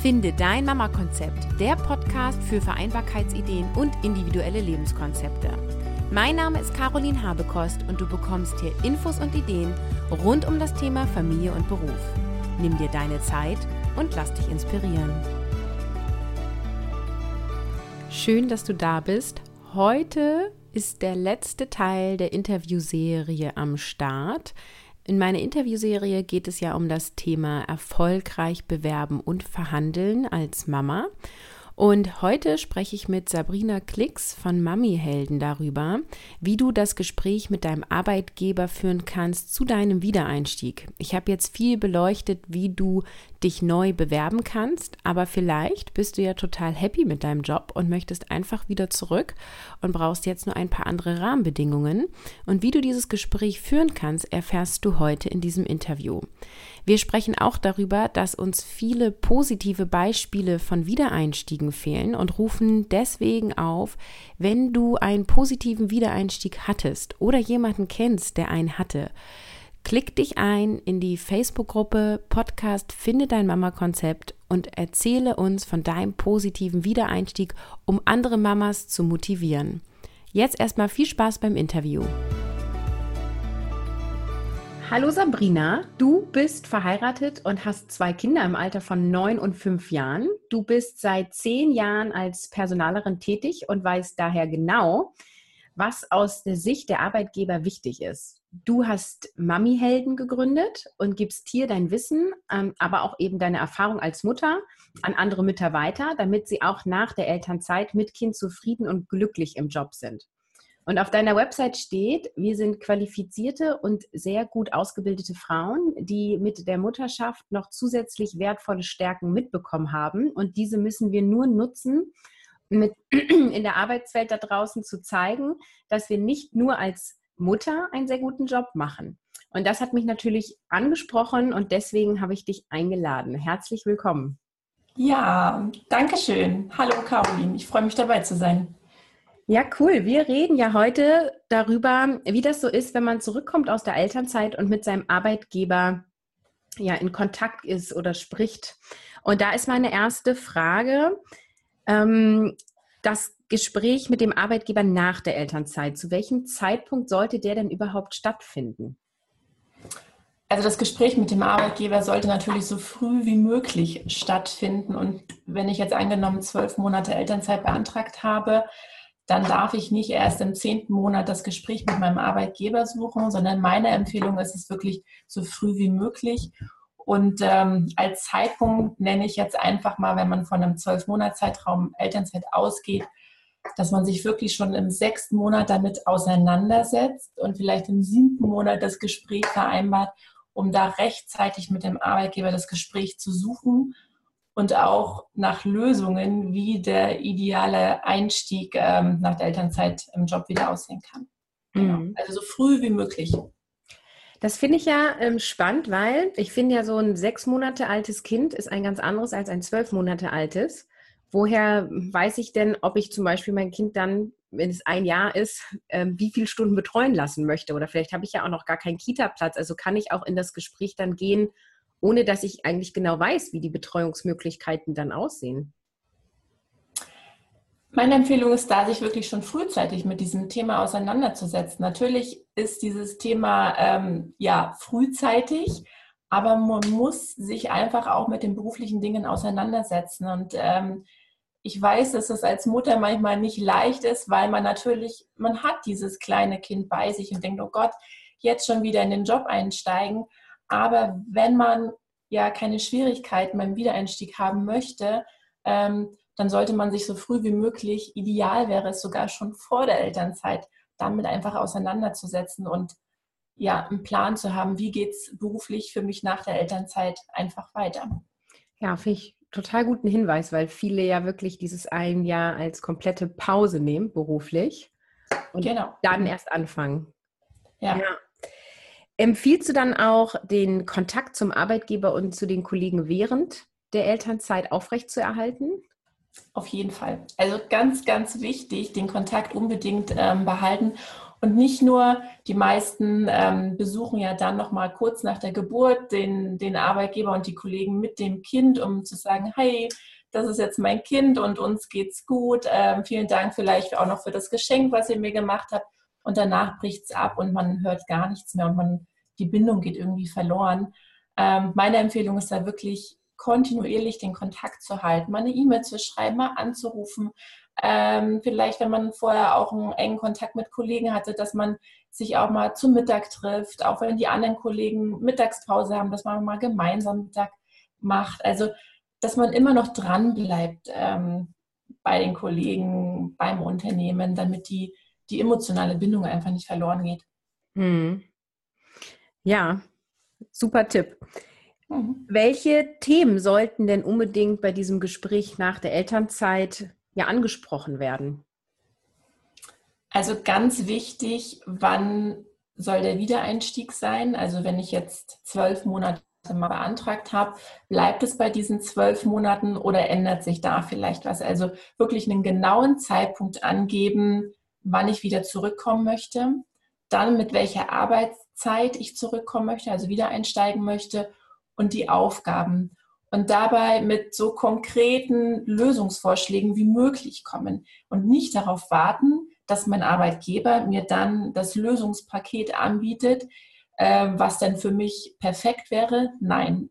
Finde dein Mama-Konzept, der Podcast für Vereinbarkeitsideen und individuelle Lebenskonzepte. Mein Name ist Caroline Habekost und du bekommst hier Infos und Ideen rund um das Thema Familie und Beruf. Nimm dir deine Zeit und lass dich inspirieren. Schön, dass du da bist. Heute ist der letzte Teil der Interviewserie am Start. In meiner Interviewserie geht es ja um das Thema erfolgreich bewerben und verhandeln als Mama. Und heute spreche ich mit Sabrina Klicks von Mami Helden darüber, wie du das Gespräch mit deinem Arbeitgeber führen kannst zu deinem Wiedereinstieg. Ich habe jetzt viel beleuchtet, wie du dich neu bewerben kannst, aber vielleicht bist du ja total happy mit deinem Job und möchtest einfach wieder zurück und brauchst jetzt nur ein paar andere Rahmenbedingungen. Und wie du dieses Gespräch führen kannst, erfährst du heute in diesem Interview. Wir sprechen auch darüber, dass uns viele positive Beispiele von Wiedereinstiegen fehlen und rufen deswegen auf, wenn du einen positiven Wiedereinstieg hattest oder jemanden kennst, der einen hatte, Klick dich ein in die Facebook-Gruppe Podcast Finde dein Mama-Konzept und erzähle uns von deinem positiven Wiedereinstieg, um andere Mamas zu motivieren. Jetzt erstmal viel Spaß beim Interview. Hallo Sabrina, du bist verheiratet und hast zwei Kinder im Alter von neun und fünf Jahren. Du bist seit zehn Jahren als Personalerin tätig und weißt daher genau, was aus der Sicht der Arbeitgeber wichtig ist. Du hast Mami-Helden gegründet und gibst hier dein Wissen, ähm, aber auch eben deine Erfahrung als Mutter an andere Mütter weiter, damit sie auch nach der Elternzeit mit Kind zufrieden und glücklich im Job sind. Und auf deiner Website steht, wir sind qualifizierte und sehr gut ausgebildete Frauen, die mit der Mutterschaft noch zusätzlich wertvolle Stärken mitbekommen haben. Und diese müssen wir nur nutzen, mit in der Arbeitswelt da draußen zu zeigen, dass wir nicht nur als Mutter einen sehr guten Job machen. Und das hat mich natürlich angesprochen und deswegen habe ich dich eingeladen. Herzlich willkommen. Ja, danke schön. Hallo Caroline, ich freue mich dabei zu sein. Ja, cool. Wir reden ja heute darüber, wie das so ist, wenn man zurückkommt aus der Elternzeit und mit seinem Arbeitgeber ja in Kontakt ist oder spricht. Und da ist meine erste Frage. Ähm, das Gespräch mit dem Arbeitgeber nach der Elternzeit, zu welchem Zeitpunkt sollte der denn überhaupt stattfinden? Also das Gespräch mit dem Arbeitgeber sollte natürlich so früh wie möglich stattfinden. Und wenn ich jetzt angenommen zwölf Monate Elternzeit beantragt habe, dann darf ich nicht erst im zehnten Monat das Gespräch mit meinem Arbeitgeber suchen, sondern meine Empfehlung ist es wirklich so früh wie möglich. Und ähm, als Zeitpunkt nenne ich jetzt einfach mal, wenn man von einem zwölf Monat Zeitraum Elternzeit ausgeht, dass man sich wirklich schon im sechsten Monat damit auseinandersetzt und vielleicht im siebten Monat das Gespräch vereinbart, um da rechtzeitig mit dem Arbeitgeber das Gespräch zu suchen und auch nach Lösungen, wie der ideale Einstieg ähm, nach der Elternzeit im Job wieder aussehen kann. Genau. Mhm. Also so früh wie möglich. Das finde ich ja ähm, spannend, weil ich finde ja so ein sechs Monate altes Kind ist ein ganz anderes als ein zwölf Monate altes. Woher weiß ich denn, ob ich zum Beispiel mein Kind dann, wenn es ein Jahr ist, ähm, wie viele Stunden betreuen lassen möchte? Oder vielleicht habe ich ja auch noch gar keinen Kita-Platz. Also kann ich auch in das Gespräch dann gehen, ohne dass ich eigentlich genau weiß, wie die Betreuungsmöglichkeiten dann aussehen. Meine Empfehlung ist da, sich wirklich schon frühzeitig mit diesem Thema auseinanderzusetzen. Natürlich ist dieses Thema ähm, ja frühzeitig, aber man muss sich einfach auch mit den beruflichen Dingen auseinandersetzen. Und ähm, ich weiß, dass es als Mutter manchmal nicht leicht ist, weil man natürlich, man hat dieses kleine Kind bei sich und denkt, oh Gott, jetzt schon wieder in den Job einsteigen. Aber wenn man ja keine Schwierigkeiten beim Wiedereinstieg haben möchte, ähm, dann sollte man sich so früh wie möglich, ideal wäre es sogar schon vor der Elternzeit, damit einfach auseinanderzusetzen und ja, einen Plan zu haben, wie geht es beruflich für mich nach der Elternzeit einfach weiter. Ja, finde ich total guten Hinweis, weil viele ja wirklich dieses ein Jahr als komplette Pause nehmen, beruflich. Und genau. dann erst anfangen. ja. ja. Empfiehlst du dann auch, den Kontakt zum Arbeitgeber und zu den Kollegen während der Elternzeit aufrechtzuerhalten? Auf jeden Fall. Also ganz, ganz wichtig, den Kontakt unbedingt ähm, behalten Und nicht nur, die meisten ähm, besuchen ja dann nochmal kurz nach der Geburt den, den Arbeitgeber und die Kollegen mit dem Kind, um zu sagen, hey, das ist jetzt mein Kind und uns geht's gut. Ähm, vielen Dank vielleicht auch noch für das Geschenk, was ihr mir gemacht habt. Und danach bricht es ab und man hört gar nichts mehr und man, die Bindung geht irgendwie verloren. Ähm, meine Empfehlung ist da wirklich kontinuierlich den Kontakt zu halten, mal eine E-Mail zu schreiben, mal anzurufen. Ähm, vielleicht, wenn man vorher auch einen engen Kontakt mit Kollegen hatte, dass man sich auch mal zum Mittag trifft, auch wenn die anderen Kollegen Mittagspause haben, dass man mal gemeinsam Mittag macht. Also, dass man immer noch dran bleibt ähm, bei den Kollegen, beim Unternehmen, damit die, die emotionale Bindung einfach nicht verloren geht. Hm. Ja, super Tipp. Mhm. Welche Themen sollten denn unbedingt bei diesem Gespräch nach der Elternzeit ja angesprochen werden? Also ganz wichtig, wann soll der Wiedereinstieg sein? Also wenn ich jetzt zwölf Monate mal beantragt habe, bleibt es bei diesen zwölf Monaten oder ändert sich da vielleicht was? Also wirklich einen genauen Zeitpunkt angeben, wann ich wieder zurückkommen möchte, dann mit welcher Arbeitszeit ich zurückkommen möchte, also wieder einsteigen möchte und die Aufgaben und dabei mit so konkreten Lösungsvorschlägen wie möglich kommen und nicht darauf warten, dass mein Arbeitgeber mir dann das Lösungspaket anbietet, äh, was dann für mich perfekt wäre. Nein,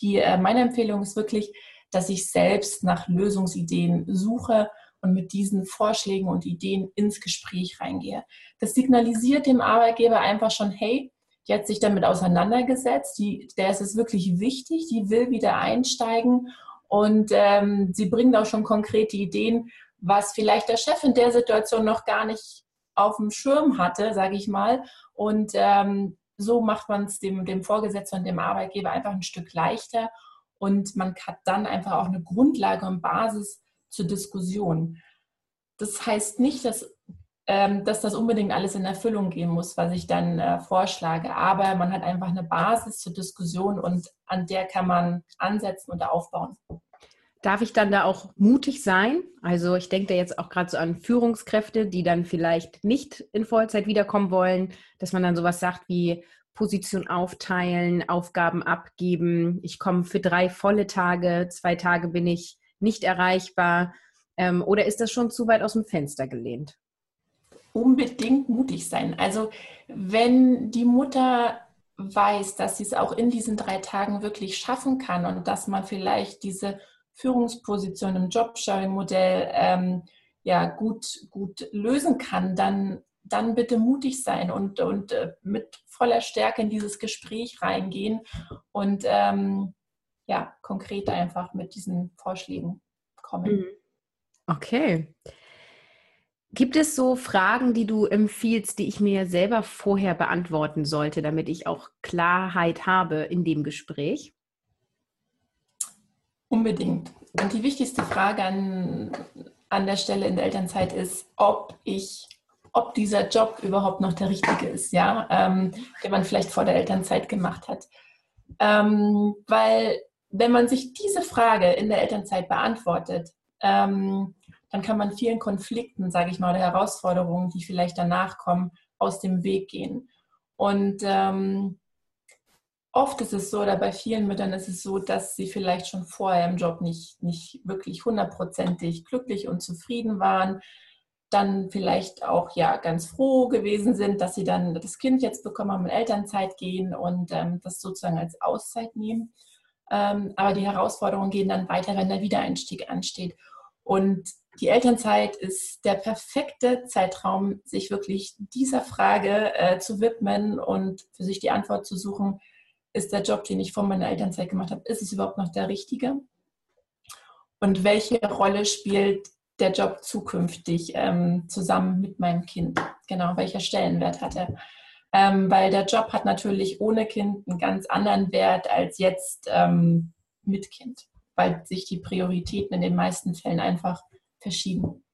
die, äh, meine Empfehlung ist wirklich, dass ich selbst nach Lösungsideen suche und mit diesen Vorschlägen und Ideen ins Gespräch reingehe. Das signalisiert dem Arbeitgeber einfach schon, hey, die hat sich damit auseinandergesetzt, die, der ist es wirklich wichtig, die will wieder einsteigen und ähm, sie bringt auch schon konkrete Ideen, was vielleicht der Chef in der Situation noch gar nicht auf dem Schirm hatte, sage ich mal. Und ähm, so macht man es dem, dem Vorgesetzten und dem Arbeitgeber einfach ein Stück leichter und man hat dann einfach auch eine Grundlage und Basis zur Diskussion. Das heißt nicht, dass ähm, dass das unbedingt alles in Erfüllung gehen muss, was ich dann äh, vorschlage. Aber man hat einfach eine Basis zur Diskussion und an der kann man ansetzen und aufbauen. Darf ich dann da auch mutig sein? Also ich denke da jetzt auch gerade so an Führungskräfte, die dann vielleicht nicht in Vollzeit wiederkommen wollen, dass man dann sowas sagt wie Position aufteilen, Aufgaben abgeben. Ich komme für drei volle Tage, zwei Tage bin ich nicht erreichbar. Ähm, oder ist das schon zu weit aus dem Fenster gelehnt? unbedingt mutig sein. Also wenn die Mutter weiß, dass sie es auch in diesen drei Tagen wirklich schaffen kann und dass man vielleicht diese Führungsposition im Jobsharing-Modell ähm, ja gut, gut lösen kann, dann, dann bitte mutig sein und, und äh, mit voller Stärke in dieses Gespräch reingehen und ähm, ja, konkret einfach mit diesen Vorschlägen kommen. Mhm. Okay. Gibt es so Fragen, die du empfiehlst, die ich mir selber vorher beantworten sollte, damit ich auch Klarheit habe in dem Gespräch? Unbedingt. Und die wichtigste Frage an, an der Stelle in der Elternzeit ist, ob ich, ob dieser Job überhaupt noch der richtige ist, ja, ähm, den man vielleicht vor der Elternzeit gemacht hat. Ähm, weil wenn man sich diese Frage in der Elternzeit beantwortet, ähm, dann kann man vielen Konflikten, sage ich mal, oder Herausforderungen, die vielleicht danach kommen, aus dem Weg gehen. Und ähm, oft ist es so, oder bei vielen Müttern ist es so, dass sie vielleicht schon vorher im Job nicht, nicht wirklich hundertprozentig glücklich und zufrieden waren, dann vielleicht auch ja ganz froh gewesen sind, dass sie dann das Kind jetzt bekommen haben, in Elternzeit gehen und ähm, das sozusagen als Auszeit nehmen. Ähm, aber die Herausforderungen gehen dann weiter, wenn der Wiedereinstieg ansteht. Und die Elternzeit ist der perfekte Zeitraum, sich wirklich dieser Frage äh, zu widmen und für sich die Antwort zu suchen, ist der Job, den ich vor meiner Elternzeit gemacht habe, ist es überhaupt noch der richtige? Und welche Rolle spielt der Job zukünftig ähm, zusammen mit meinem Kind? Genau, welcher Stellenwert hat er? Ähm, weil der Job hat natürlich ohne Kind einen ganz anderen Wert als jetzt ähm, mit Kind, weil sich die Prioritäten in den meisten Fällen einfach verschieben.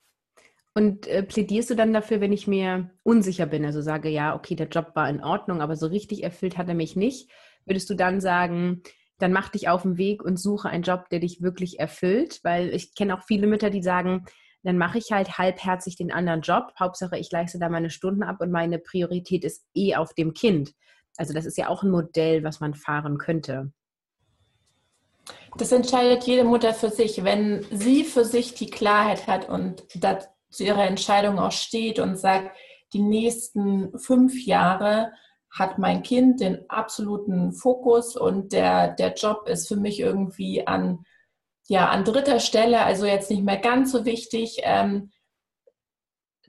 Und äh, plädierst du dann dafür, wenn ich mir unsicher bin, also sage, ja, okay, der Job war in Ordnung, aber so richtig erfüllt hat er mich nicht, würdest du dann sagen, dann mach dich auf den Weg und suche einen Job, der dich wirklich erfüllt? Weil ich kenne auch viele Mütter, die sagen, dann mache ich halt halbherzig den anderen Job. Hauptsache, ich leiste da meine Stunden ab und meine Priorität ist eh auf dem Kind. Also das ist ja auch ein Modell, was man fahren könnte. Das entscheidet jede Mutter für sich. Wenn sie für sich die Klarheit hat und zu ihrer Entscheidung auch steht und sagt, die nächsten fünf Jahre hat mein Kind den absoluten Fokus und der, der Job ist für mich irgendwie an, ja, an dritter Stelle, also jetzt nicht mehr ganz so wichtig, ähm,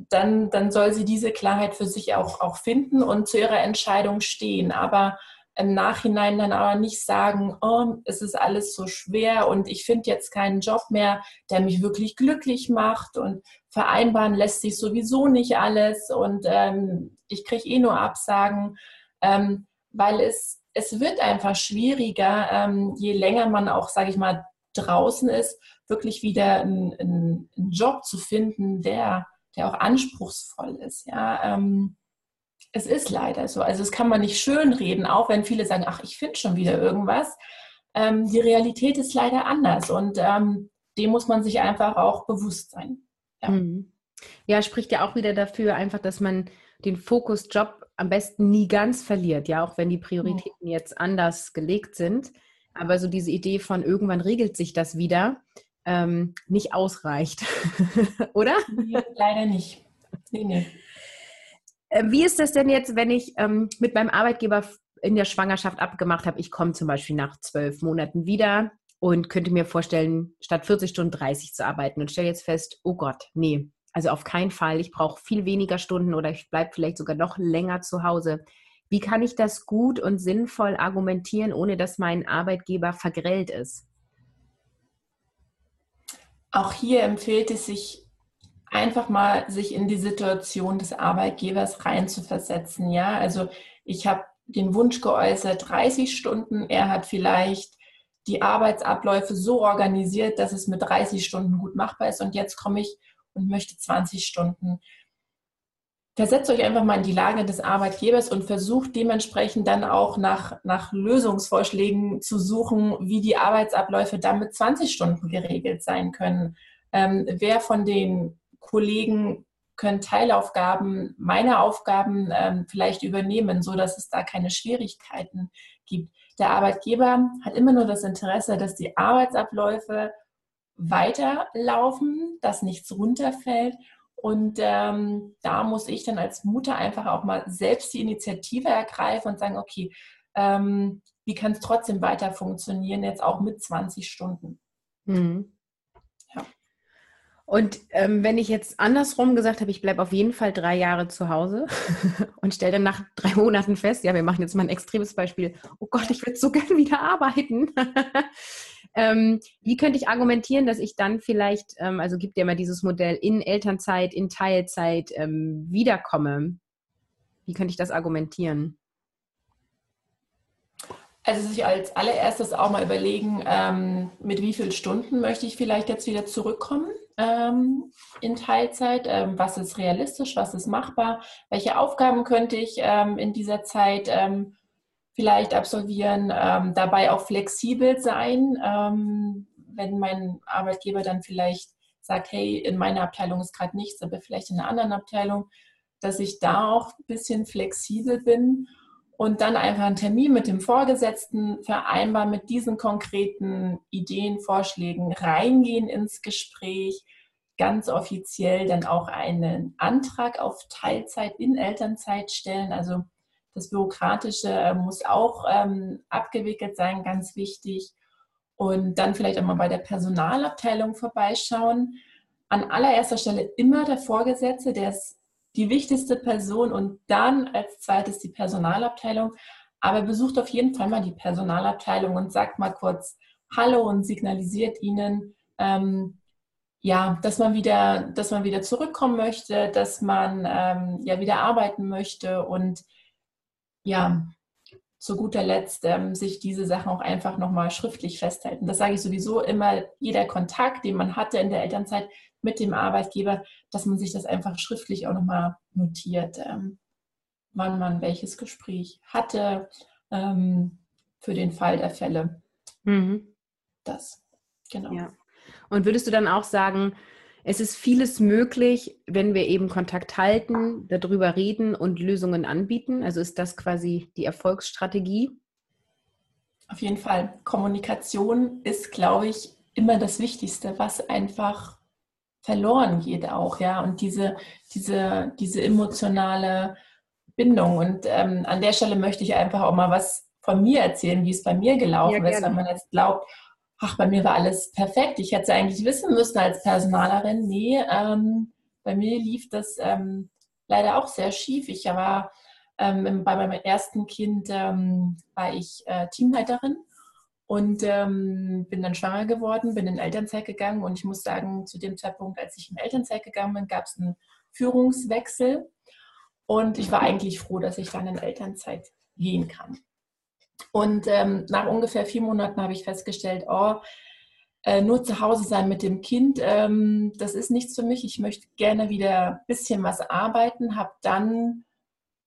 dann, dann soll sie diese Klarheit für sich auch, auch finden und zu ihrer Entscheidung stehen. Aber im Nachhinein dann aber nicht sagen, oh, es ist alles so schwer und ich finde jetzt keinen Job mehr, der mich wirklich glücklich macht und vereinbaren lässt sich sowieso nicht alles und ähm, ich kriege eh nur Absagen, ähm, weil es, es wird einfach schwieriger, ähm, je länger man auch, sage ich mal, draußen ist, wirklich wieder einen, einen, Job zu finden, der, der auch anspruchsvoll ist. Ja, ähm, es ist leider so. Also das kann man nicht schönreden, auch wenn viele sagen, ach, ich finde schon wieder irgendwas. Ähm, die Realität ist leider anders und ähm, dem muss man sich einfach auch bewusst sein. Ja. Mhm. ja, spricht ja auch wieder dafür, einfach, dass man den Fokus Job am besten nie ganz verliert, ja, auch wenn die Prioritäten mhm. jetzt anders gelegt sind. Aber so diese Idee von irgendwann regelt sich das wieder, ähm, nicht ausreicht, oder? Nee, leider nicht. Nee, nee. Äh, wie ist das denn jetzt, wenn ich ähm, mit meinem Arbeitgeber in der Schwangerschaft abgemacht habe, ich komme zum Beispiel nach zwölf Monaten wieder und könnte mir vorstellen, statt 40 Stunden 30 zu arbeiten und stelle jetzt fest, oh Gott, nee, also auf keinen Fall, ich brauche viel weniger Stunden oder ich bleibe vielleicht sogar noch länger zu Hause. Wie kann ich das gut und sinnvoll argumentieren, ohne dass mein Arbeitgeber vergrellt ist? Auch hier empfiehlt es sich einfach mal sich in die Situation des Arbeitgebers reinzuversetzen. Ja, also ich habe den Wunsch geäußert, 30 Stunden. Er hat vielleicht die Arbeitsabläufe so organisiert, dass es mit 30 Stunden gut machbar ist. Und jetzt komme ich und möchte 20 Stunden. Versetzt euch einfach mal in die Lage des Arbeitgebers und versucht dementsprechend dann auch nach, nach Lösungsvorschlägen zu suchen, wie die Arbeitsabläufe dann mit 20 Stunden geregelt sein können. Ähm, wer von den Kollegen können Teilaufgaben, meine Aufgaben ähm, vielleicht übernehmen, so dass es da keine Schwierigkeiten gibt. Der Arbeitgeber hat immer nur das Interesse, dass die Arbeitsabläufe weiterlaufen, dass nichts runterfällt. Und ähm, da muss ich dann als Mutter einfach auch mal selbst die Initiative ergreifen und sagen, okay, ähm, wie kann es trotzdem weiter funktionieren, jetzt auch mit 20 Stunden. Mhm. Und ähm, wenn ich jetzt andersrum gesagt habe, ich bleibe auf jeden Fall drei Jahre zu Hause und stelle dann nach drei Monaten fest, ja, wir machen jetzt mal ein extremes Beispiel, oh Gott, ich würde so gern wieder arbeiten. ähm, wie könnte ich argumentieren, dass ich dann vielleicht, ähm, also gibt ja immer dieses Modell in Elternzeit, in Teilzeit ähm, wiederkomme? Wie könnte ich das argumentieren? Also sich als allererstes auch mal überlegen, ähm, mit wie vielen Stunden möchte ich vielleicht jetzt wieder zurückkommen ähm, in Teilzeit, ähm, was ist realistisch, was ist machbar, welche Aufgaben könnte ich in dieser Zeit ähm, vielleicht absolvieren, ähm, dabei auch flexibel sein, ähm, wenn mein Arbeitgeber dann vielleicht sagt, hey, in meiner Abteilung ist gerade nichts, aber vielleicht in einer anderen Abteilung, dass ich da auch ein bisschen flexibel bin und dann einfach einen Termin mit dem Vorgesetzten vereinbaren, mit diesen konkreten Ideen, Vorschlägen reingehen ins Gespräch, ganz offiziell dann auch einen Antrag auf Teilzeit in Elternzeit stellen. Also das Bürokratische äh, muss auch ähm, abgewickelt sein, ganz wichtig. Und dann vielleicht auch mal bei der Personalabteilung vorbeischauen. An allererster Stelle immer der Vorgesetzte, der ist die wichtigste Person und dann als zweites die Personalabteilung. Aber besucht auf jeden Fall mal die Personalabteilung und sagt mal kurz Hallo und signalisiert ihnen, ähm, ja, dass man wieder, dass man wieder zurückkommen möchte, dass man ähm, ja wieder arbeiten möchte und ja, zu guter Letzt ähm, sich diese Sachen auch einfach nochmal schriftlich festhalten. Das sage ich sowieso immer, jeder Kontakt, den man hatte in der Elternzeit, mit dem Arbeitgeber, dass man sich das einfach schriftlich auch nochmal notiert, ähm, wann man welches Gespräch hatte ähm, für den Fall der Fälle. Mhm. Das, genau. Ja. Und würdest du dann auch sagen, Es ist vieles möglich, wenn wir eben Kontakt halten, darüber reden und Lösungen anbieten. Also ist das quasi die Erfolgsstrategie? Auf jeden Fall. Kommunikation ist, glaube ich, immer das Wichtigste, was einfach verloren geht auch, ja. Und diese, diese, diese emotionale Bindung. Und ähm, an der Stelle möchte ich einfach auch mal was von mir erzählen, wie es bei mir gelaufen ja, ist, wenn man jetzt glaubt, ach, bei mir war alles perfekt. Ich hätte es eigentlich wissen müssen als Personalerin. Nee, ähm, bei mir lief das ähm, leider auch sehr schief. Ich war ähm, bei meinem ersten Kind ähm, war ich äh, Teamleiterin und ähm, bin dann schwanger geworden, bin in Elternzeit gegangen und ich muss sagen, zu dem Zeitpunkt, als ich in Elternzeit gegangen bin, gab es einen Führungswechsel und ich war eigentlich froh, dass ich dann in Elternzeit gehen kann. Und ähm, nach ungefähr vier Monaten habe ich festgestellt, oh, äh, nur zu Hause sein mit dem Kind, ähm, das ist nichts für mich. Ich möchte gerne wieder ein bisschen was arbeiten, habe dann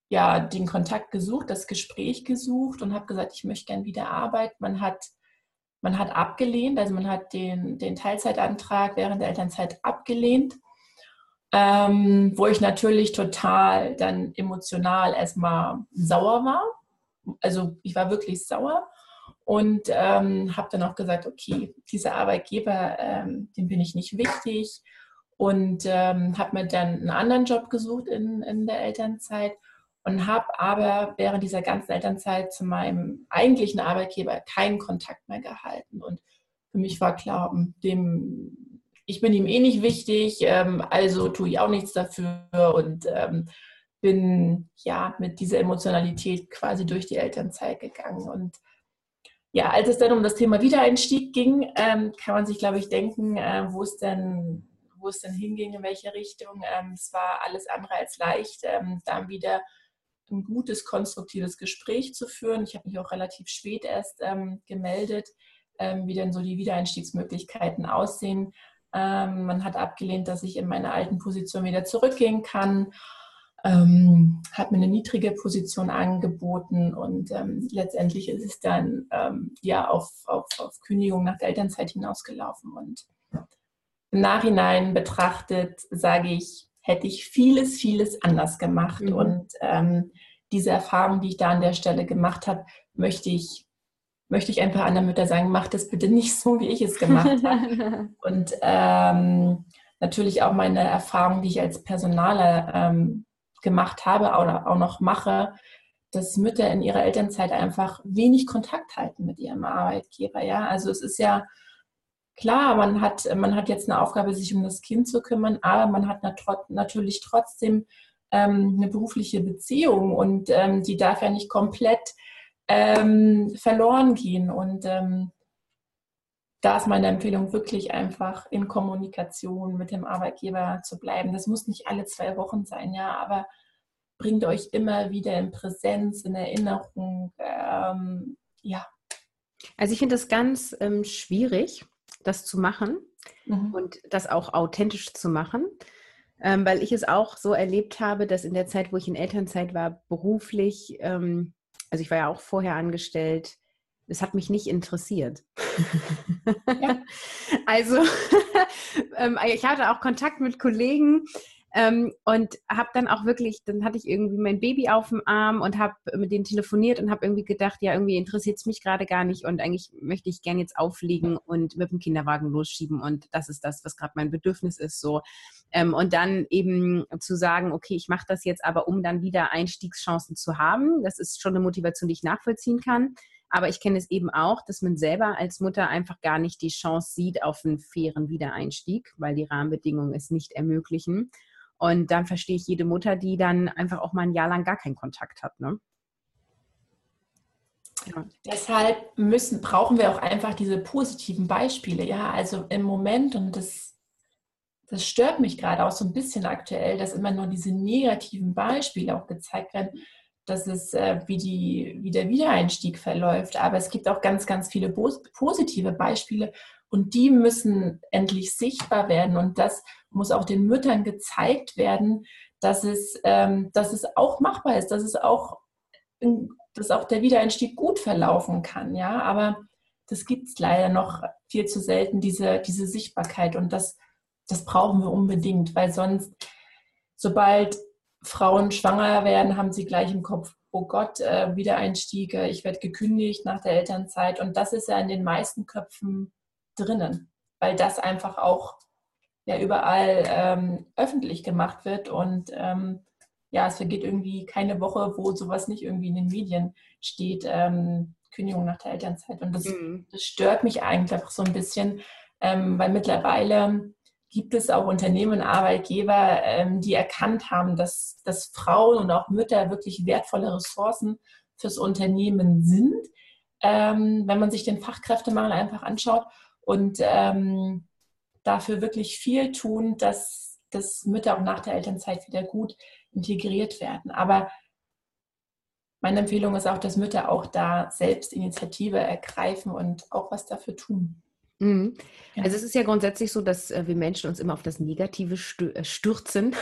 ja den Kontakt gesucht, das Gespräch gesucht und habe gesagt, ich möchte gerne wieder arbeiten. Man hat man hat abgelehnt, also man hat den, den Teilzeitantrag während der Elternzeit abgelehnt, ähm, wo ich natürlich total dann emotional erstmal sauer war also ich war wirklich sauer und ähm, habe dann auch gesagt, okay, dieser Arbeitgeber, ähm, dem bin ich nicht wichtig und ähm, habe mir dann einen anderen Job gesucht in, in der Elternzeit und habe aber während dieser ganzen Elternzeit zu meinem eigentlichen Arbeitgeber keinen Kontakt mehr gehalten und für mich war klar, dem, ich bin ihm eh nicht wichtig, ähm, also tue ich auch nichts dafür und ähm, bin ja mit dieser Emotionalität quasi durch die Elternzeit gegangen. Und ja, als es dann um das Thema Wiedereinstieg ging, ähm, kann man sich, glaube ich, denken, äh, wo es denn wo es denn hinging, in welche Richtung. Ähm, es war alles andere als leicht, ähm, dann wieder ein gutes, konstruktives Gespräch zu führen. Ich habe mich auch relativ spät erst ähm, gemeldet, ähm, wie denn so die Wiedereinstiegsmöglichkeiten aussehen. Ähm, man hat abgelehnt, dass ich in meine alten Position wieder zurückgehen kann ähm, hat mir eine niedrige Position angeboten und ähm, letztendlich ist es dann ähm, ja auf, auf, auf Kündigung nach der Elternzeit hinausgelaufen. Und im Nachhinein betrachtet sage ich, hätte ich vieles, vieles anders gemacht. Mhm. Und ähm, diese Erfahrung, die ich da an der Stelle gemacht habe, möchte ich möchte ich einfach anderen Mütter sagen, mach das bitte nicht so, wie ich es gemacht habe. und ähm, natürlich auch meine Erfahrung, die ich als Personaler ähm, gemacht habe oder auch noch mache, dass Mütter in ihrer Elternzeit einfach wenig Kontakt halten mit ihrem Arbeitgeber. Ja, also es ist ja klar, man hat, man hat jetzt eine Aufgabe, sich um das Kind zu kümmern, aber man hat natürlich trotzdem ähm, eine berufliche Beziehung und ähm, die darf ja nicht komplett ähm, verloren gehen. Und ähm, da ist meine Empfehlung wirklich einfach in Kommunikation mit dem Arbeitgeber zu bleiben. Das muss nicht alle zwei Wochen sein, ja, aber bringt euch immer wieder in Präsenz, in Erinnerung. Ähm, ja. Also ich finde es ganz ähm, schwierig, das zu machen mhm. und das auch authentisch zu machen, ähm, weil ich es auch so erlebt habe, dass in der Zeit, wo ich in Elternzeit war, beruflich, ähm, also ich war ja auch vorher angestellt, es hat mich nicht interessiert. Ja. also ähm, ich hatte auch Kontakt mit Kollegen ähm, und habe dann auch wirklich, dann hatte ich irgendwie mein Baby auf dem Arm und habe mit denen telefoniert und habe irgendwie gedacht, ja, irgendwie interessiert es mich gerade gar nicht und eigentlich möchte ich gern jetzt aufliegen und mit dem Kinderwagen losschieben und das ist das, was gerade mein Bedürfnis ist. So. Ähm, und dann eben zu sagen, okay, ich mache das jetzt aber, um dann wieder Einstiegschancen zu haben. Das ist schon eine Motivation, die ich nachvollziehen kann. Aber ich kenne es eben auch, dass man selber als Mutter einfach gar nicht die Chance sieht auf einen fairen Wiedereinstieg, weil die Rahmenbedingungen es nicht ermöglichen. Und dann verstehe ich jede Mutter, die dann einfach auch mal ein Jahr lang gar keinen Kontakt hat. Ne? Ja. Deshalb müssen, brauchen wir auch einfach diese positiven Beispiele. Ja, also im Moment, und das, das stört mich gerade auch so ein bisschen aktuell, dass immer nur diese negativen Beispiele auch gezeigt werden dass es, äh, wie, die, wie der Wiedereinstieg verläuft. Aber es gibt auch ganz, ganz viele positive Beispiele und die müssen endlich sichtbar werden. Und das muss auch den Müttern gezeigt werden, dass es, ähm, dass es auch machbar ist, dass es auch, dass auch der Wiedereinstieg gut verlaufen kann. Ja, aber das gibt es leider noch viel zu selten, diese, diese Sichtbarkeit. Und das das brauchen wir unbedingt, weil sonst, sobald Frauen schwanger werden, haben sie gleich im Kopf, oh Gott, äh, Wiedereinstieg, äh, ich werde gekündigt nach der Elternzeit. Und das ist ja in den meisten Köpfen drinnen, weil das einfach auch ja überall ähm, öffentlich gemacht wird und ähm, ja, es vergeht irgendwie keine Woche, wo sowas nicht irgendwie in den Medien steht, ähm, Kündigung nach der Elternzeit. Und das, mhm. das stört mich eigentlich einfach so ein bisschen, ähm, weil mittlerweile gibt es auch Unternehmen Arbeitgeber, ähm, die erkannt haben, dass, dass Frauen und auch Mütter wirklich wertvolle Ressourcen fürs Unternehmen sind, ähm, wenn man sich den Fachkräftemangel einfach anschaut und ähm, dafür wirklich viel tun, dass, dass Mütter auch nach der Elternzeit wieder gut integriert werden. Aber meine Empfehlung ist auch, dass Mütter auch da selbst Initiative ergreifen und auch was dafür tun. Mhm. Also es ist ja grundsätzlich so, dass äh, wir Menschen uns immer auf das Negative äh, stürzen.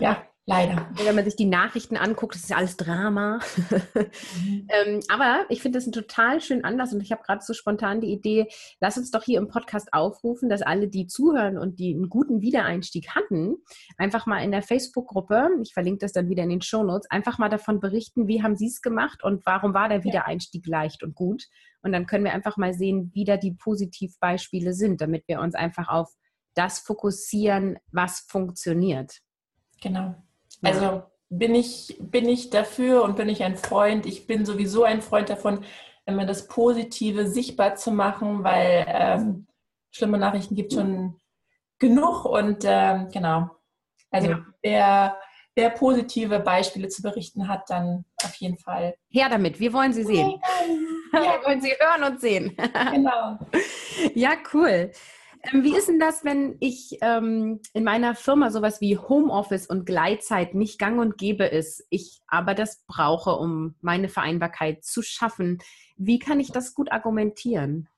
Ja. Leider. Wenn man sich die Nachrichten anguckt, das ist ja alles Drama. Mhm. ähm, aber ich finde das einen total schönen Anlass und ich habe gerade so spontan die Idee, lass uns doch hier im Podcast aufrufen, dass alle, die zuhören und die einen guten Wiedereinstieg hatten, einfach mal in der Facebook-Gruppe, ich verlinke das dann wieder in den Show Notes, einfach mal davon berichten, wie haben sie es gemacht und warum war der Wiedereinstieg leicht und gut. Und dann können wir einfach mal sehen, wie da die Positivbeispiele sind, damit wir uns einfach auf das fokussieren, was funktioniert. Genau. Also bin ich, bin ich dafür und bin ich ein Freund. Ich bin sowieso ein Freund davon, immer das Positive sichtbar zu machen, weil ähm, schlimme Nachrichten gibt schon genug und ähm, genau. Also ja. wer, wer positive Beispiele zu berichten hat, dann auf jeden Fall. Her damit, wir wollen sie sehen. Ja. wir wollen sie hören und sehen. genau. Ja, cool. Ähm, wie ist denn das, wenn ich ähm, in meiner Firma sowas wie Homeoffice und Gleitzeit nicht gang und gäbe ist, ich aber das brauche, um meine Vereinbarkeit zu schaffen? Wie kann ich das gut argumentieren?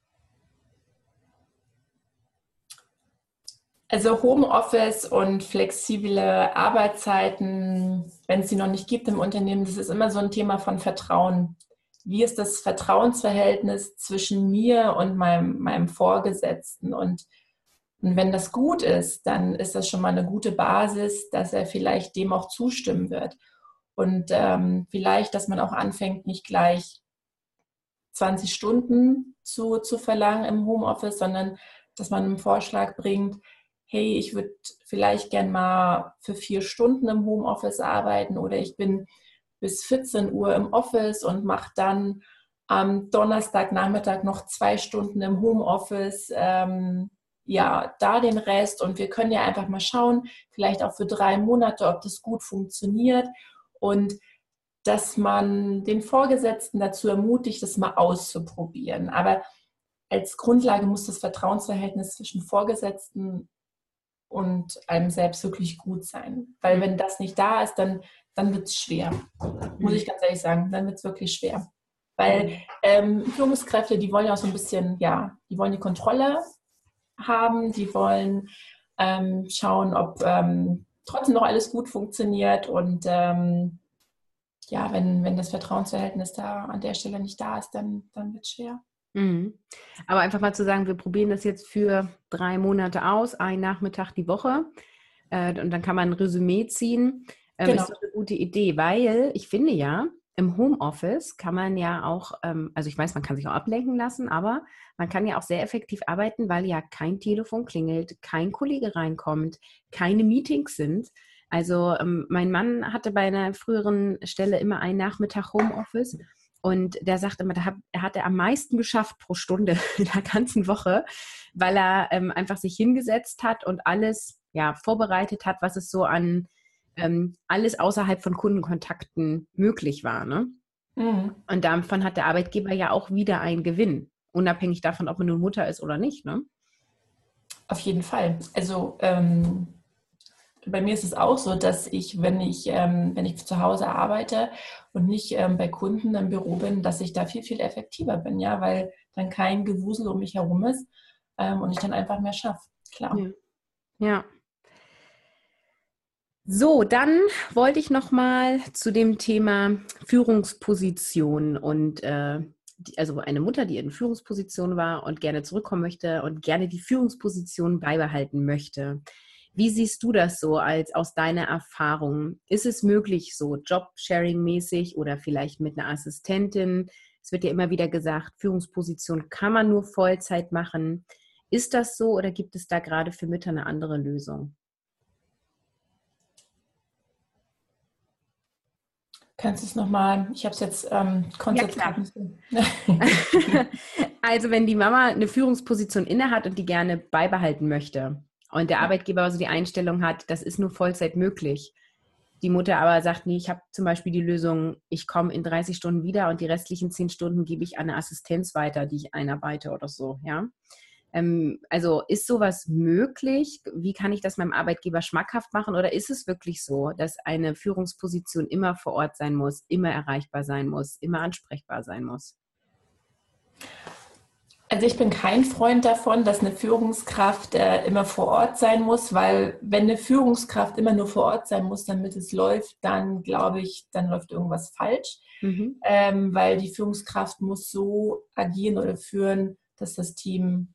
Also Homeoffice und flexible Arbeitszeiten, wenn es sie noch nicht gibt im Unternehmen, das ist immer so ein Thema von Vertrauen wie ist das Vertrauensverhältnis zwischen mir und meinem, meinem Vorgesetzten. Und, und wenn das gut ist, dann ist das schon mal eine gute Basis, dass er vielleicht dem auch zustimmen wird. Und ähm, vielleicht, dass man auch anfängt, nicht gleich 20 Stunden zu, zu verlangen im Homeoffice, sondern dass man einen Vorschlag bringt, hey, ich würde vielleicht gern mal für vier Stunden im Homeoffice arbeiten oder ich bin bis 14 Uhr im Office und mache dann am Donnerstagnachmittag noch zwei Stunden im Homeoffice. Ähm, ja, da den Rest und wir können ja einfach mal schauen, vielleicht auch für drei Monate, ob das gut funktioniert und dass man den Vorgesetzten dazu ermutigt, das mal auszuprobieren. Aber als Grundlage muss das Vertrauensverhältnis zwischen Vorgesetzten und einem selbst wirklich gut sein. Weil wenn das nicht da ist, dann dann wird es schwer. Muss ich ganz ehrlich sagen, dann wird es wirklich schwer. Weil ähm, Führungskräfte, die wollen ja auch so ein bisschen, ja, die wollen die Kontrolle haben, die wollen ähm, schauen, ob ähm, trotzdem noch alles gut funktioniert und ähm, ja, wenn, wenn das Vertrauensverhältnis da an der Stelle nicht da ist, dann, dann wird es schwer. Mhm. Aber einfach mal zu sagen, wir probieren das jetzt für drei Monate aus, ein Nachmittag die Woche. Äh, und dann kann man ein Resümee ziehen ähm, genau. ist doch eine gute Idee, weil ich finde ja, im Homeoffice kann man ja auch, ähm, also ich weiß, man kann sich auch ablenken lassen, aber man kann ja auch sehr effektiv arbeiten, weil ja kein Telefon klingelt, kein Kollege reinkommt, keine Meetings sind. Also ähm, mein Mann hatte bei einer früheren Stelle immer einen Nachmittag Homeoffice und der sagt immer, da hat, er hat er am meisten geschafft pro Stunde in der ganzen Woche, weil er ähm, einfach sich hingesetzt hat und alles ja vorbereitet hat, was es so an ähm, alles außerhalb von Kundenkontakten möglich war. Ne? Mhm. Und davon hat der Arbeitgeber ja auch wieder einen Gewinn, unabhängig davon, ob man nun Mutter ist oder nicht. Ne? Auf jeden Fall. Also ähm, bei mir ist es auch so, dass ich, wenn ich, ähm, wenn ich zu Hause arbeite und nicht ähm, bei Kunden im Büro bin, dass ich da viel, viel effektiver bin, ja, weil dann kein Gewusel um mich herum ist ähm, und ich dann einfach mehr schaffe. Klar. Ja. ja. So, dann wollte ich noch mal zu dem Thema Führungsposition und äh, also eine Mutter, die in Führungsposition war und gerne zurückkommen möchte und gerne die Führungsposition beibehalten möchte. Wie siehst du das so als aus deiner Erfahrung? Ist es möglich, so Job-Sharing-mäßig oder vielleicht mit einer Assistentin? Es wird ja immer wieder gesagt, Führungsposition kann man nur Vollzeit machen. Ist das so oder gibt es da gerade für Mütter eine andere Lösung? Kannst du es nochmal, ich habe es jetzt ähm, konzentriert. Ja, also wenn die Mama eine Führungsposition innehat und die gerne beibehalten möchte und der Arbeitgeber also die Einstellung hat, das ist nur Vollzeit möglich, die Mutter aber sagt, nee, ich habe zum Beispiel die Lösung, ich komme in 30 Stunden wieder und die restlichen 10 Stunden gebe ich an eine Assistenz weiter, die ich einarbeite oder so, ja. Ähm, also ist sowas möglich? Wie kann ich das meinem Arbeitgeber schmackhaft machen? Oder ist es wirklich so, dass eine Führungsposition immer vor Ort sein muss, immer erreichbar sein muss, immer ansprechbar sein muss? Also ich bin kein Freund davon, dass eine Führungskraft äh, immer vor Ort sein muss, weil wenn eine Führungskraft immer nur vor Ort sein muss, damit es läuft, dann glaube ich, dann läuft irgendwas falsch, mhm. ähm, weil die Führungskraft muss so agieren oder führen, dass das Team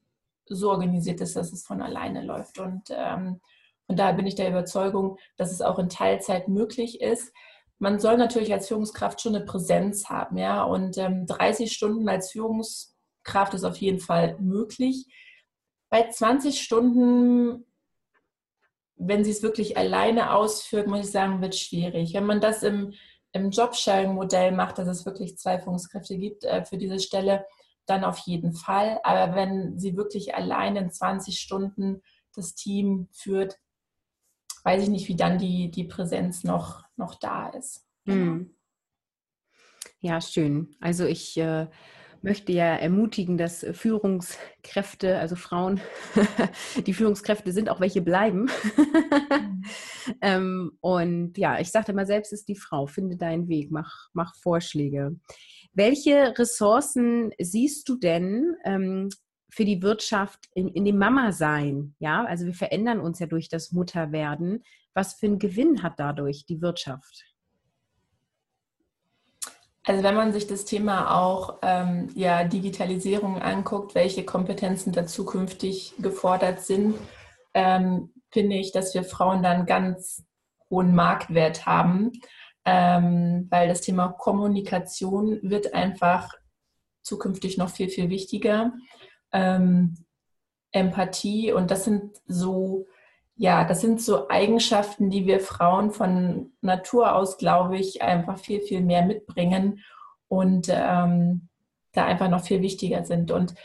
so organisiert ist, dass es von alleine läuft. Und ähm, von daher bin ich der Überzeugung, dass es auch in Teilzeit möglich ist. Man soll natürlich als Führungskraft schon eine Präsenz haben, ja. Und ähm, 30 Stunden als Führungskraft ist auf jeden Fall möglich. Bei 20 Stunden, wenn sie es wirklich alleine ausführt, muss ich sagen, wird schwierig. Wenn man das im, im Jobsharing-Modell macht, dass es wirklich zwei Führungskräfte gibt äh, für diese Stelle, dann auf jeden Fall. Aber wenn sie wirklich allein in 20 Stunden das Team führt, weiß ich nicht, wie dann die, die Präsenz noch, noch da ist. Hm. Ja, schön. Also ich äh, möchte ja ermutigen, dass Führungskräfte, also Frauen, die Führungskräfte sind, auch welche bleiben. Mhm. ähm, und ja, ich sagte mal, selbst ist die Frau, finde deinen Weg, mach, mach Vorschläge. Welche Ressourcen siehst du denn ähm, für die Wirtschaft in, in dem Mama-Sein? Ja, also wir verändern uns ja durch das Mutterwerden. Was für einen Gewinn hat dadurch die Wirtschaft? Also wenn man sich das Thema auch ähm, ja, Digitalisierung anguckt, welche Kompetenzen da zukünftig gefordert sind, ähm, finde ich, dass wir Frauen dann ganz hohen Marktwert haben ähm, weil das Thema Kommunikation wird einfach zukünftig noch viel, viel wichtiger. Ähm, Empathie und das sind so, ja, das sind so Eigenschaften, die wir Frauen von Natur aus, glaube ich, einfach viel, viel mehr mitbringen und ähm, da einfach noch viel wichtiger sind. Und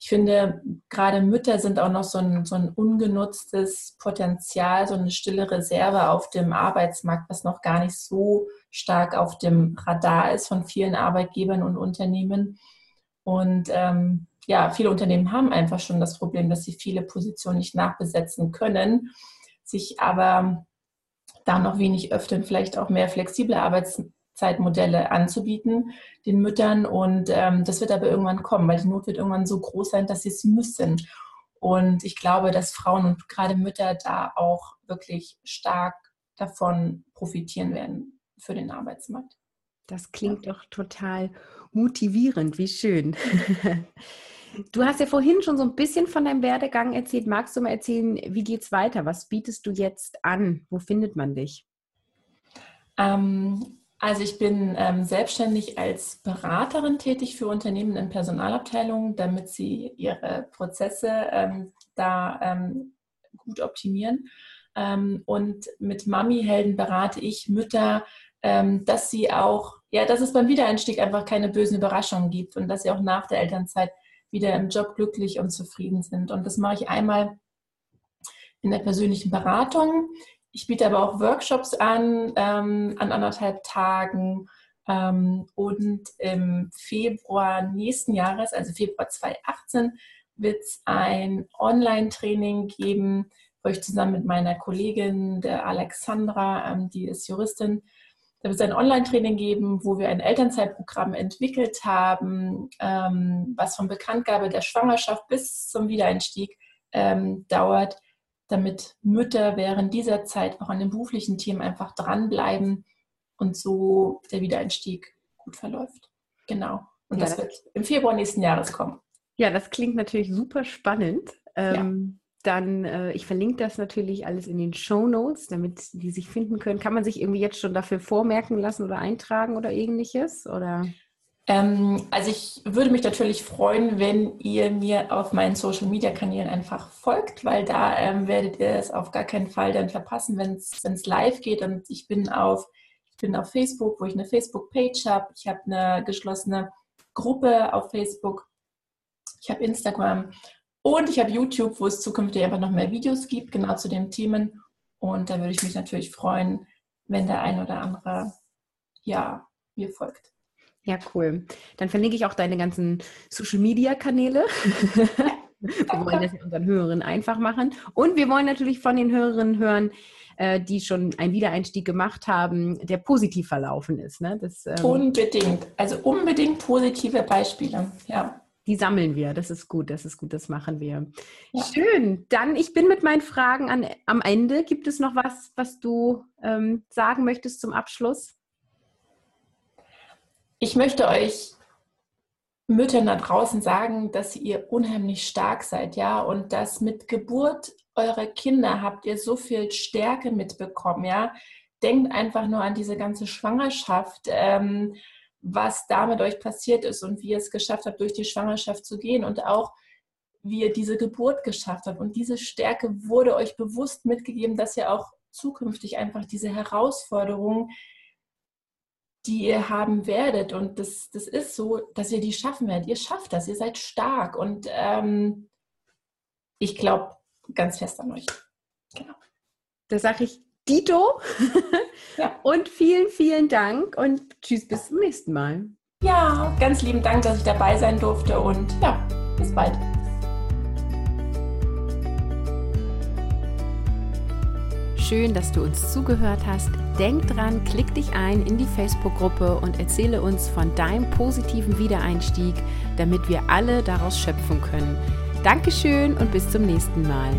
ich finde, gerade Mütter sind auch noch so ein, so ein ungenutztes Potenzial, so eine stille Reserve auf dem Arbeitsmarkt, was noch gar nicht so stark auf dem Radar ist von vielen Arbeitgebern und Unternehmen. Und ähm, ja, viele Unternehmen haben einfach schon das Problem, dass sie viele Positionen nicht nachbesetzen können, sich aber da noch wenig öffnen, vielleicht auch mehr flexible Arbeits Zeitmodelle anzubieten den Müttern. Und ähm, das wird aber irgendwann kommen, weil die Not wird irgendwann so groß sein, dass sie es müssen. Und ich glaube, dass Frauen und gerade Mütter da auch wirklich stark davon profitieren werden für den Arbeitsmarkt. Das klingt doch total motivierend. Wie schön. Du hast ja vorhin schon so ein bisschen von deinem Werdegang erzählt. Magst du mal erzählen, wie geht es weiter? Was bietest du jetzt an? Wo findet man dich? Ähm, also ich bin ähm, selbstständig als Beraterin tätig für Unternehmen in Personalabteilungen, damit sie ihre Prozesse ähm, da ähm, gut optimieren. Ähm, und mit Mami-Helden berate ich Mütter, ähm, dass sie auch, ja, dass es beim Wiedereinstieg einfach keine bösen Überraschungen gibt und dass sie auch nach der Elternzeit wieder im Job glücklich und zufrieden sind. Und das mache ich einmal in der persönlichen Beratung. Ich biete aber auch Workshops an, ähm, an anderthalb Tagen. Ähm, und im Februar nächsten Jahres, also Februar 2018, wird es ein Online-Training geben, wo ich zusammen mit meiner Kollegin, der Alexandra, ähm, die ist Juristin, da wird es ein Online-Training geben, wo wir ein Elternzeitprogramm entwickelt haben, ähm, was von Bekanntgabe der Schwangerschaft bis zum Wiedereinstieg ähm, dauert damit Mütter während dieser Zeit auch an den beruflichen Themen einfach dranbleiben und so der Wiedereinstieg gut verläuft. Genau. Und ja, das, das wird im Februar nächsten Jahres kommen. Ja, das klingt natürlich super spannend. Ähm, ja. Dann, äh, ich verlinke das natürlich alles in den Show Notes, damit die sich finden können. Kann man sich irgendwie jetzt schon dafür vormerken lassen oder eintragen oder ähnliches? Oder? Ähm, also ich würde mich natürlich freuen, wenn ihr mir auf meinen Social-Media-Kanälen einfach folgt, weil da ähm, werdet ihr es auf gar keinen Fall dann verpassen, wenn es live geht. Und ich bin auf, ich bin auf Facebook, wo ich eine Facebook-Page habe. Ich habe eine geschlossene Gruppe auf Facebook. Ich habe Instagram und ich habe YouTube, wo es zukünftig einfach noch mehr Videos gibt, genau zu den Themen. Und da würde ich mich natürlich freuen, wenn der ein oder andere ja mir folgt. Ja, cool. Dann verlinke ich auch deine ganzen Social Media Kanäle. wir wollen das unseren Hörerinnen einfach machen. Und wir wollen natürlich von den Hörerinnen hören, äh, die schon einen Wiedereinstieg gemacht haben, der positiv verlaufen ist. Ne? Das, ähm, unbedingt. Also unbedingt positive Beispiele. Ja. Die sammeln wir. Das ist gut. Das ist gut. Das machen wir. Ja. Schön. Dann, ich bin mit meinen Fragen an, am Ende. Gibt es noch was, was du ähm, sagen möchtest zum Abschluss? Ich möchte euch Müttern da draußen sagen, dass ihr unheimlich stark seid, ja, und dass mit Geburt eurer Kinder habt ihr so viel Stärke mitbekommen, ja. Denkt einfach nur an diese ganze Schwangerschaft, ähm, was da mit euch passiert ist und wie ihr es geschafft habt, durch die Schwangerschaft zu gehen und auch wie ihr diese Geburt geschafft habt. Und diese Stärke wurde euch bewusst mitgegeben, dass ihr auch zukünftig einfach diese Herausforderungen die ihr haben werdet. Und das, das ist so, dass ihr die schaffen werdet. Ihr schafft das, ihr seid stark. Und ähm, ich glaube ganz fest an euch. Genau. Da sage ich Dito. ja. Und vielen, vielen Dank und tschüss, bis zum nächsten Mal. Ja, ganz lieben Dank, dass ich dabei sein durfte und ja, bis bald. Schön, dass du uns zugehört hast. Denk dran, klick dich ein in die Facebook-Gruppe und erzähle uns von deinem positiven Wiedereinstieg, damit wir alle daraus schöpfen können. Dankeschön und bis zum nächsten Mal.